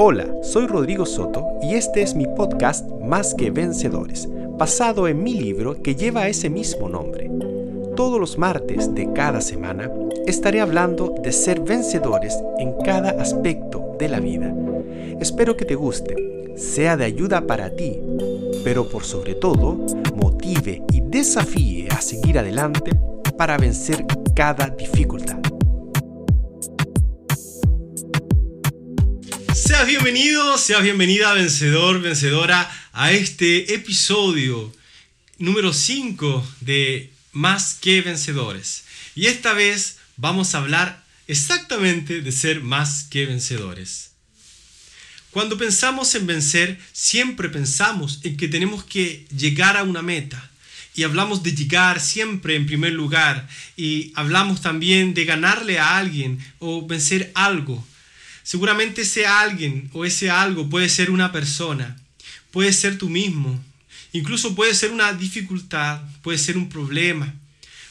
Hola, soy Rodrigo Soto y este es mi podcast Más que Vencedores, basado en mi libro que lleva ese mismo nombre. Todos los martes de cada semana estaré hablando de ser vencedores en cada aspecto de la vida. Espero que te guste, sea de ayuda para ti, pero por sobre todo motive y desafíe a seguir adelante para vencer cada dificultad. Seas bienvenido, seas bienvenida, vencedor, vencedora, a este episodio número 5 de Más que Vencedores. Y esta vez vamos a hablar exactamente de ser más que vencedores. Cuando pensamos en vencer, siempre pensamos en que tenemos que llegar a una meta. Y hablamos de llegar siempre en primer lugar. Y hablamos también de ganarle a alguien o vencer algo. Seguramente ese alguien o ese algo puede ser una persona, puede ser tú mismo, incluso puede ser una dificultad, puede ser un problema,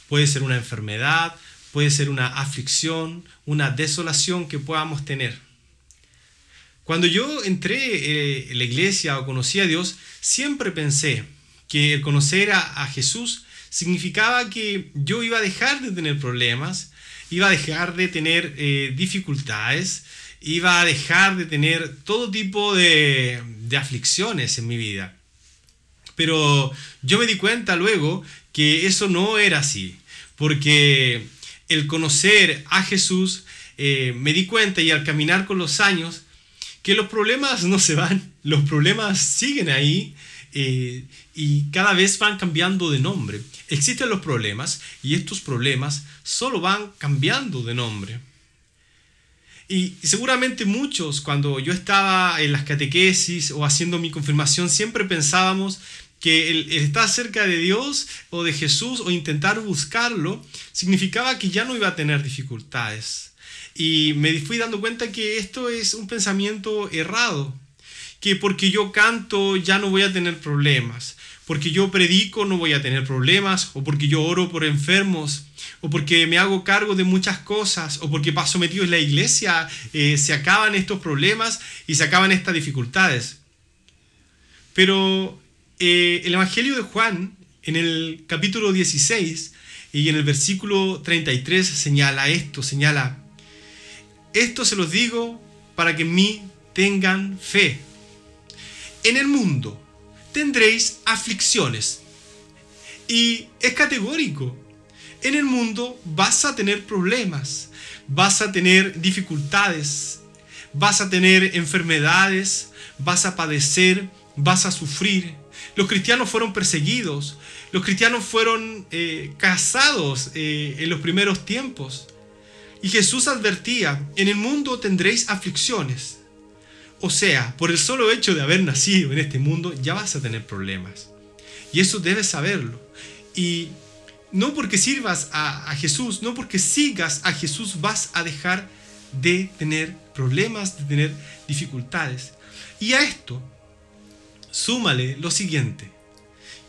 puede ser una enfermedad, puede ser una aflicción, una desolación que podamos tener. Cuando yo entré eh, en la iglesia o conocí a Dios, siempre pensé que el conocer a, Jesús significaba que yo iba a dejar de tener problemas, iba a dejar de tener eh, dificultades, iba a dejar de tener todo tipo de, aflicciones en mi vida. Pero yo me di cuenta luego que eso no era así, porque el conocer a Jesús, eh, me di cuenta y al caminar con los años, que los problemas no se van, los problemas siguen ahí eh, y cada vez van cambiando de nombre. Existen los problemas y estos problemas solo van cambiando de nombre. Y seguramente muchos, cuando yo estaba en las catequesis o haciendo mi confirmación, siempre pensábamos que el, estar cerca de Dios o de Jesús o intentar buscarlo significaba que ya no iba a tener dificultades. Y me fui dando cuenta que esto es un pensamiento errado, que porque yo canto ya no voy a tener problemas, porque yo predico no voy a tener problemas, o porque yo oro por enfermos o porque me hago cargo de muchas cosas, o porque paso metido en la iglesia, eh, se acaban estos problemas y se acaban estas dificultades. Pero eh, el Evangelio de Juan, en el capítulo 16 y en el versículo 33, señala esto, señala, esto se los digo para que en mí tengan fe. En el mundo tendréis aflicciones. Y es categórico en el mundo vas a tener problemas, vas a tener dificultades, vas a tener enfermedades, vas a padecer, vas a sufrir. Los cristianos fueron perseguidos, los cristianos fueron eh, casados eh, en los primeros tiempos. Y Jesús advertía, en el mundo tendréis aflicciones. O sea, por el solo hecho de haber nacido en este mundo, ya vas a tener problemas. Y eso debes saberlo. Y no porque sirvas a, Jesús, no porque sigas a Jesús vas a dejar de tener problemas, de tener dificultades. Y a esto, súmale lo siguiente,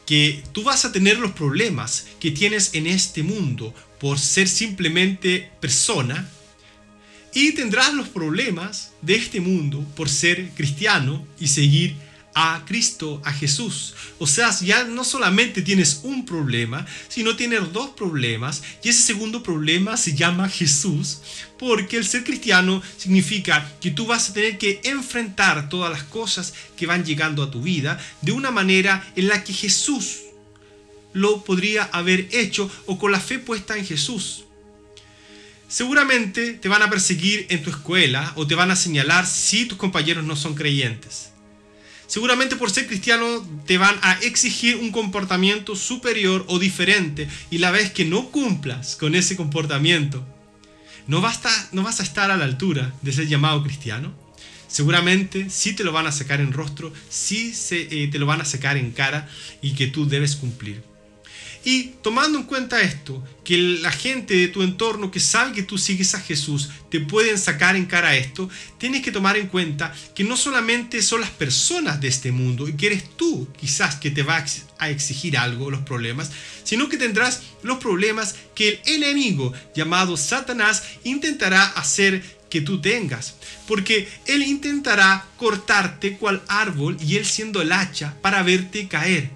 que tú vas a tener los problemas que tienes en este mundo por ser simplemente persona, y tendrás los problemas de este mundo por ser cristiano y seguir a Cristo, a Jesús. O sea, ya no solamente tienes un problema, sino tienes dos problemas. Y ese segundo problema se llama Jesús, porque el ser cristiano significa que tú vas a tener que enfrentar todas las cosas que van llegando a tu vida de una manera en la que Jesús lo podría haber hecho o con la fe puesta en Jesús. Seguramente te van a perseguir en tu escuela o te van a señalar si tus compañeros no son creyentes seguramente por ser cristiano te van a exigir un comportamiento superior o diferente y la vez que no cumplas con ese comportamiento, no, basta, no vas a estar a la altura de ser llamado cristiano. Seguramente sí te lo van a sacar en rostro, sí eh, te lo van a sacar en cara y que tú debes cumplir. Y tomando en cuenta esto, que la gente de tu entorno que sabe que tú sigues a Jesús te pueden sacar en cara esto, tienes que tomar en cuenta que no solamente son las personas de este mundo y que eres tú quizás que te va a exigir algo, los problemas, sino que tendrás los problemas que el enemigo llamado Satanás intentará hacer que tú tengas, porque Él intentará cortarte cual árbol y Él siendo el hacha para verte caer.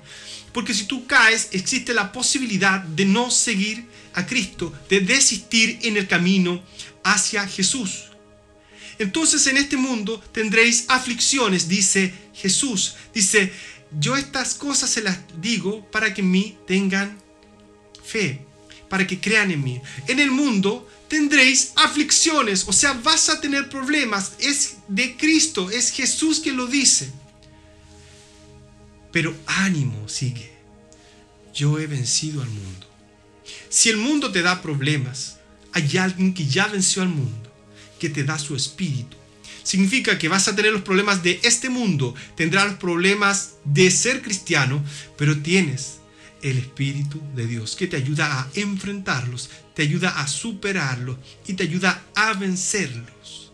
Porque si tú caes, existe la posibilidad de no seguir a Cristo, de desistir en el camino hacia Jesús. Entonces en este mundo tendréis aflicciones, dice Jesús. Dice, yo estas cosas se las digo para que en mí tengan fe, para que crean en mí. En el mundo tendréis aflicciones, o sea, vas a tener problemas. Es de Cristo, es Jesús que lo dice. Pero ánimo, sigue. Yo he vencido al mundo. Si el mundo te da problemas, hay alguien que ya venció al mundo, que te da su espíritu. Significa que vas a tener los problemas de este mundo, tendrás los problemas de ser cristiano, pero tienes el Espíritu de Dios que te ayuda a enfrentarlos, te ayuda a superarlos y te ayuda a vencerlos.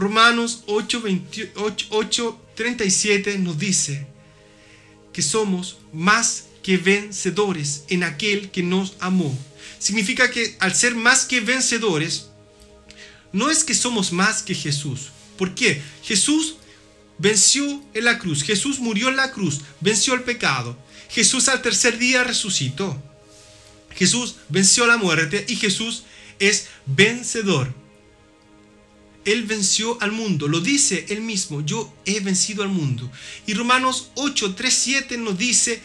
Romanos 8:37 nos dice que somos más que vencedores en aquel que nos amó. Significa que al ser más que vencedores, no es que somos más que Jesús. ¿Por qué? Jesús venció en la cruz, Jesús murió en la cruz, venció el pecado. Jesús al tercer día resucitó. Jesús venció la muerte y Jesús es vencedor. Él venció al mundo, lo dice él mismo, yo he vencido al mundo. Y Romanos 8, 3, 7 nos dice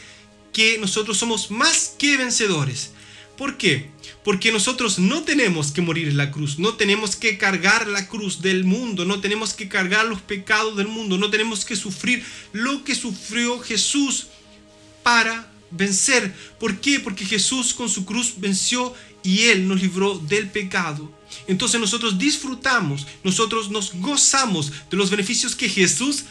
que nosotros somos más que vencedores. ¿Por qué? Porque nosotros no tenemos que morir en la cruz, no tenemos que cargar la cruz del mundo, no tenemos que cargar los pecados del mundo, no tenemos que sufrir lo que sufrió Jesús para vencer. ¿Por qué? Porque Jesús con su cruz venció y Él nos libró del pecado. Entonces nosotros disfrutamos, nosotros nos gozamos de los beneficios que Jesús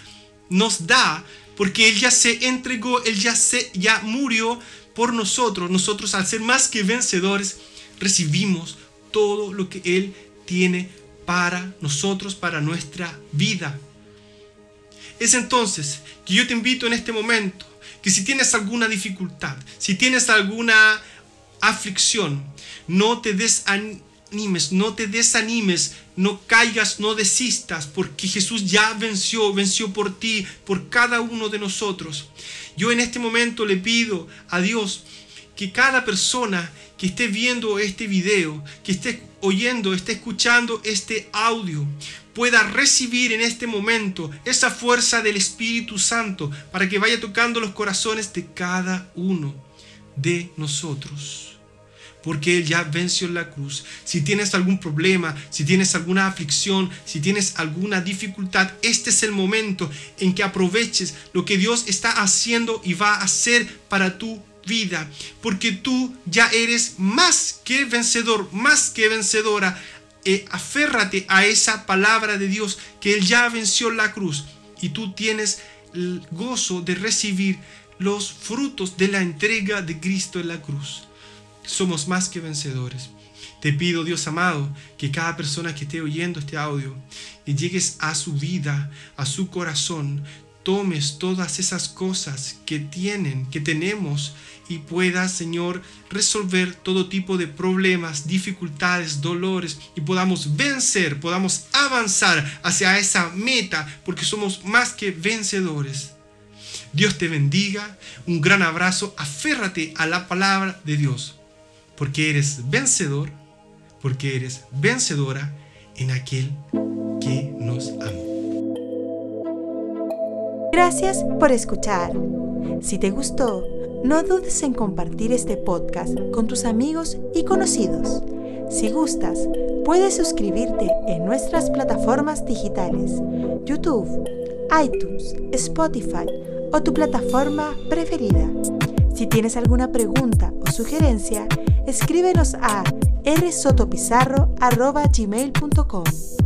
nos da porque Él ya se entregó, Él ya, se, ya murió por nosotros. Nosotros al ser más que vencedores, recibimos todo lo que Él tiene para nosotros, para nuestra vida. Es entonces que yo te invito en este momento, que si tienes alguna dificultad, si tienes alguna aflicción, no te desanimes, no te desanimes, no caigas, no desistas, porque Jesús ya venció, venció por ti, por cada uno de nosotros. Yo en este momento le pido a Dios que cada persona que esté viendo este video, que esté oyendo, esté escuchando este audio, pueda recibir en este momento esa fuerza del Espíritu Santo para que vaya tocando los corazones de cada uno de nosotros porque Él ya venció la cruz. Si tienes algún problema, si tienes alguna aflicción, si tienes alguna dificultad, este es el momento en que aproveches lo que Dios está haciendo y va a hacer para tu vida, porque tú ya eres más que vencedor, más que vencedora. Eh, aférrate a esa palabra de Dios que Él ya venció la cruz y tú tienes el gozo de recibir los frutos de la entrega de Cristo en la cruz somos más que vencedores. Te pido, Dios amado, que cada persona que esté oyendo este audio y llegues a su vida, a su corazón, tomes todas esas cosas que tienen, que tenemos y puedas, Señor, resolver todo tipo de problemas, dificultades, dolores y podamos vencer, podamos avanzar hacia esa meta porque somos más que vencedores. Dios te bendiga, un gran abrazo, aférrate a la palabra de Dios porque eres vencedor, porque eres vencedora en aquel que nos amó. Gracias por escuchar. Si te gustó, no dudes en compartir este podcast con tus amigos y conocidos. Si gustas, puedes suscribirte en nuestras plataformas digitales, YouTube, iTunes, Spotify o tu plataforma preferida. Si tienes alguna pregunta o sugerencia, escríbenos a rsotopizarro.gmail.com